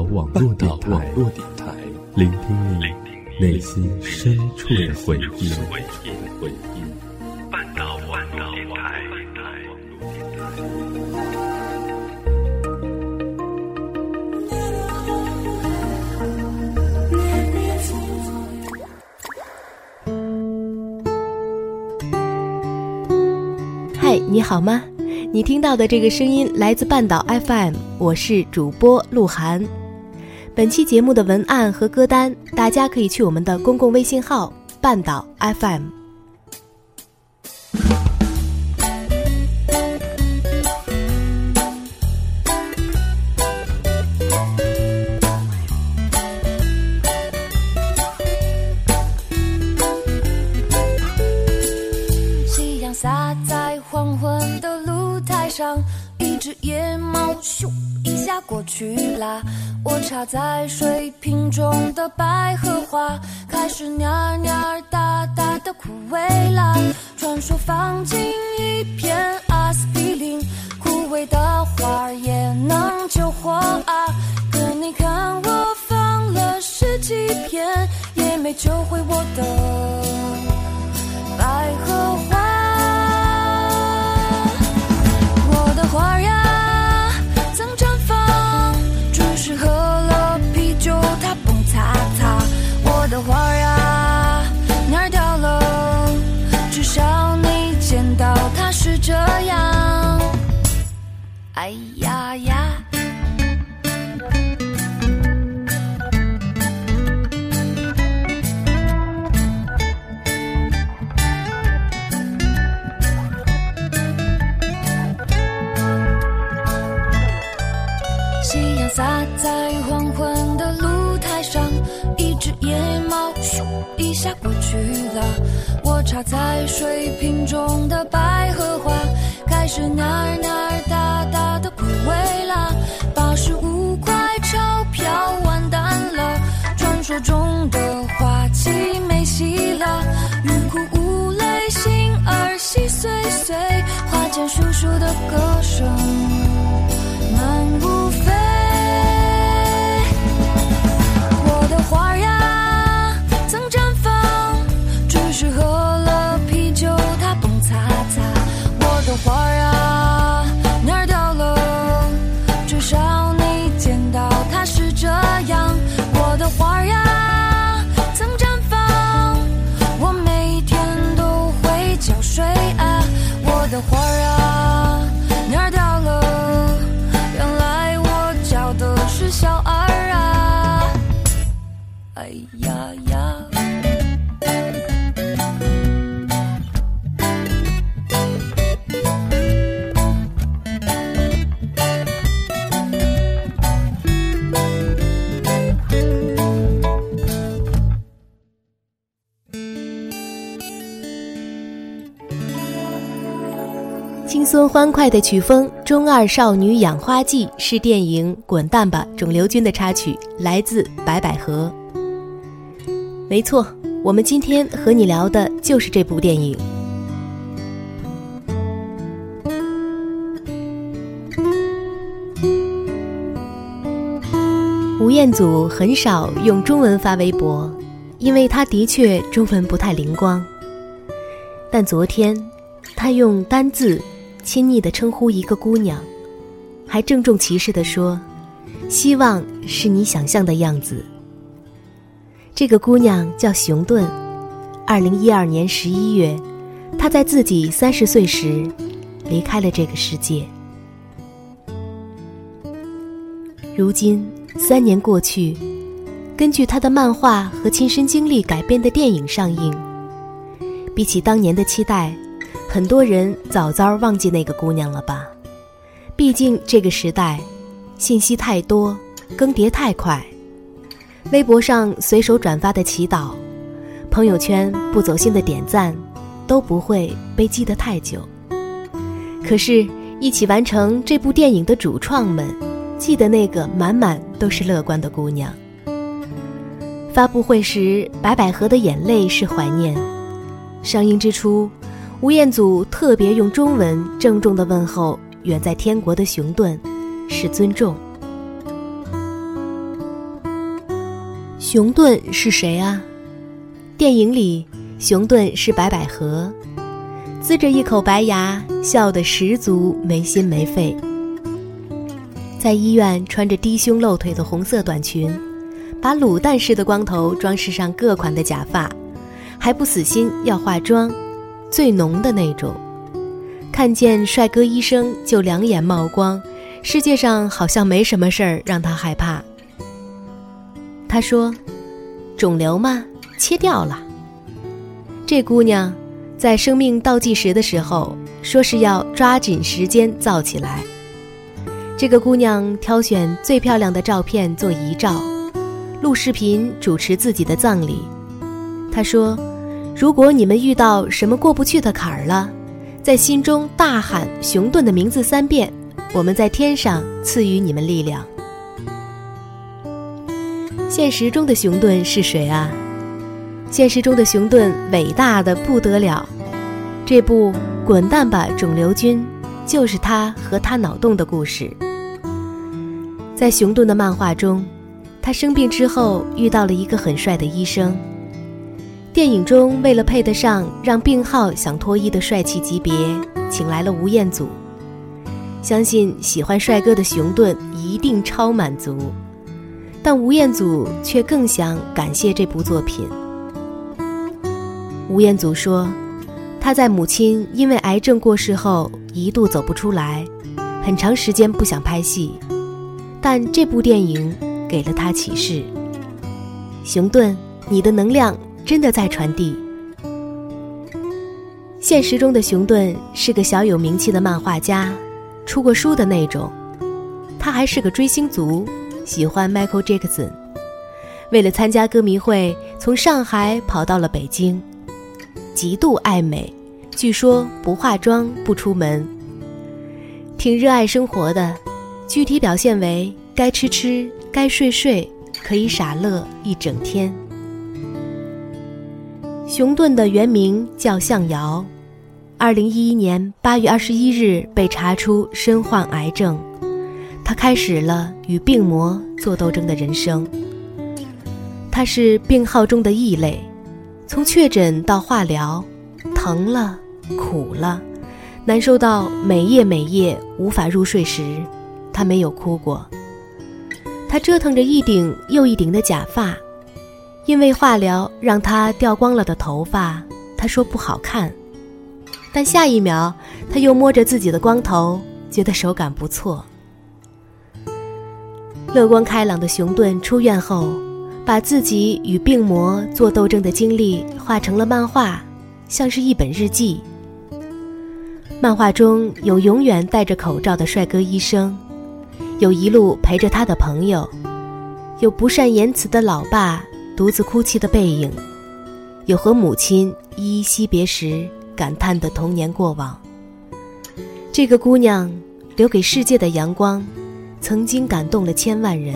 岛网络电台，聆听你内心深处的回忆。半岛网络电台。嗨，你好吗？你听到的这个声音来自半岛 FM，我是主播鹿晗。本期节目的文案和歌单，大家可以去我们的公共微信号“半岛 FM”。夕阳洒在黄昏的露台上，一只野猫咻过去啦。我插在水瓶中的百合花，开始蔫蔫大大的枯萎啦。传说放进一片阿司哎呀呀！夕阳洒在黄昏的路台上，一只野猫咻一下过去了。我插在水瓶中的百合花，开始蔫儿蔫儿哒哒的枯萎啦。八十五块钞票完蛋了，传说中的花期没戏了。欲哭无泪，心儿细碎碎，花间叔叔的歌呀呀！轻松欢快的曲风，《中二少女养花记》是电影《滚蛋吧，肿瘤君》的插曲，来自白百合。没错，我们今天和你聊的就是这部电影。吴彦祖很少用中文发微博，因为他的确中文不太灵光。但昨天，他用单字亲昵的称呼一个姑娘，还郑重其事的说：“希望是你想象的样子。”这个姑娘叫熊顿，二零一二年十一月，她在自己三十岁时离开了这个世界。如今三年过去，根据她的漫画和亲身经历改编的电影上映，比起当年的期待，很多人早早忘记那个姑娘了吧？毕竟这个时代，信息太多，更迭太快。微博上随手转发的祈祷，朋友圈不走心的点赞，都不会被记得太久。可是，一起完成这部电影的主创们，记得那个满满都是乐观的姑娘。发布会时，白百合的眼泪是怀念。上映之初，吴彦祖特别用中文郑重地问候远在天国的熊顿，是尊重。熊顿是谁啊？电影里，熊顿是白百合，呲着一口白牙，笑得十足没心没肺。在医院穿着低胸露腿的红色短裙，把卤蛋似的光头装饰上各款的假发，还不死心要化妆，最浓的那种。看见帅哥医生就两眼冒光，世界上好像没什么事儿让他害怕。他说：“肿瘤吗？切掉了。”这姑娘在生命倒计时的时候说是要抓紧时间造起来。这个姑娘挑选最漂亮的照片做遗照，录视频主持自己的葬礼。她说：“如果你们遇到什么过不去的坎儿了。”在心中大喊熊顿的名字三遍，我们在天上赐予你们力量。现实中的熊顿是谁啊？现实中的熊顿伟大的不得了。这部《滚蛋吧，肿瘤君》就是他和他脑洞的故事。在熊顿的漫画中，他生病之后遇到了一个很帅的医生。电影中，为了配得上让病号想脱衣的帅气级别，请来了吴彦祖。相信喜欢帅哥的熊顿一定超满足，但吴彦祖却更想感谢这部作品。吴彦祖说，他在母亲因为癌症过世后，一度走不出来，很长时间不想拍戏，但这部电影给了他启示。熊顿，你的能量。真的在传递。现实中的熊顿是个小有名气的漫画家，出过书的那种。他还是个追星族，喜欢 Michael Jackson。为了参加歌迷会，从上海跑到了北京，极度爱美，据说不化妆不出门。挺热爱生活的，具体表现为该吃吃，该睡睡，可以傻乐一整天。熊顿的原名叫向遥，二零一一年八月二十一日被查出身患癌症，他开始了与病魔做斗争的人生。他是病号中的异类，从确诊到化疗，疼了，苦了，难受到每夜每夜无法入睡时，他没有哭过。他折腾着一顶又一顶的假发。因为化疗让他掉光了的头发，他说不好看，但下一秒他又摸着自己的光头，觉得手感不错。乐观开朗的熊顿出院后，把自己与病魔做斗争的经历画成了漫画，像是一本日记。漫画中有永远戴着口罩的帅哥医生，有一路陪着他的朋友，有不善言辞的老爸。独自哭泣的背影，有和母亲依依惜别时感叹的童年过往。这个姑娘留给世界的阳光，曾经感动了千万人。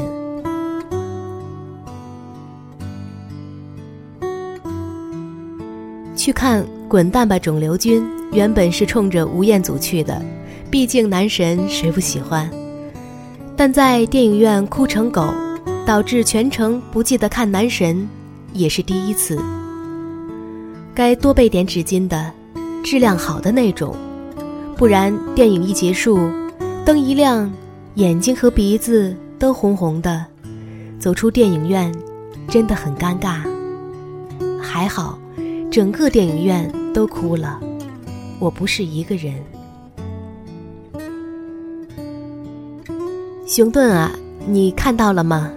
去看《滚蛋吧，肿瘤君》，原本是冲着吴彦祖去的，毕竟男神谁不喜欢？但在电影院哭成狗。导致全程不记得看男神，也是第一次。该多备点纸巾的，质量好的那种，不然电影一结束，灯一亮，眼睛和鼻子都红红的，走出电影院真的很尴尬。还好，整个电影院都哭了，我不是一个人。熊顿啊，你看到了吗？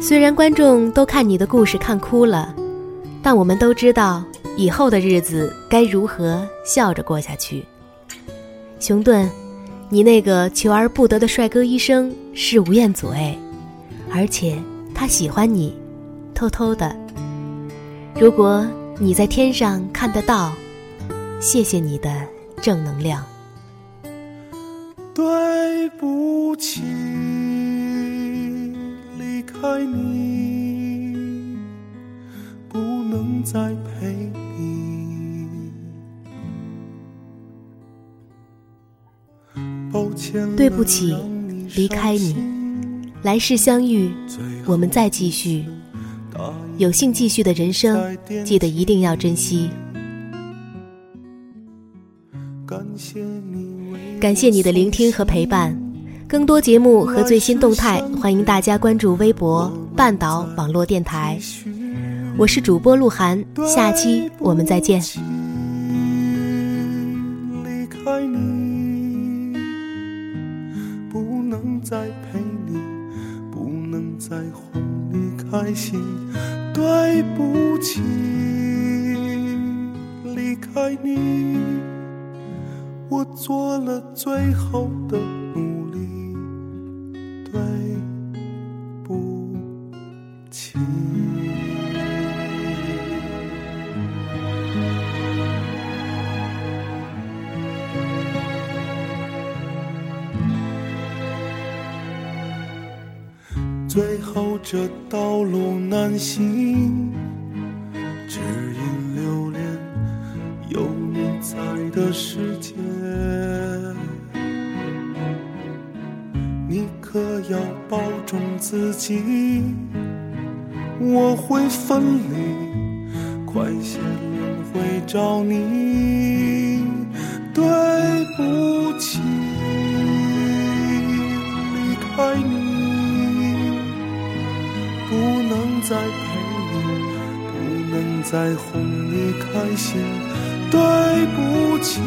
虽然观众都看你的故事看哭了，但我们都知道以后的日子该如何笑着过下去。熊顿，你那个求而不得的帅哥医生是吴彦祖哎，而且他喜欢你，偷偷的。如果你在天上看得到，谢谢你的正能量。对不起。离开你，不能再陪对不起，离开你。来世相遇，我们再继续。有幸继续的人生，记得一定要珍惜。感谢你的聆听和陪伴。更多节目和最新动态，欢迎大家关注微博“半岛网络电台”。我是主播鹿晗，下期我们再见。关心。对不起，离开你，我做了最后的努力。对不起。这道路难行，只因留恋有你在的世界。你可要保重自己，我会分离，快些轮回找你。对不在哄你开心。对不起，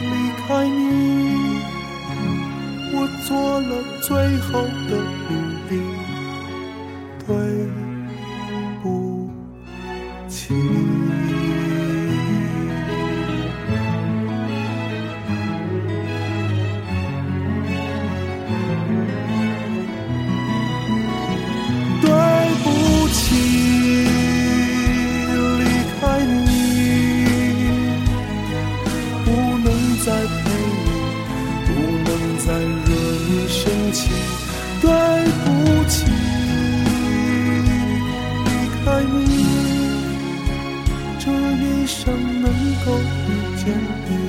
离开你，我做了最后的努力。对不起。够遇见你，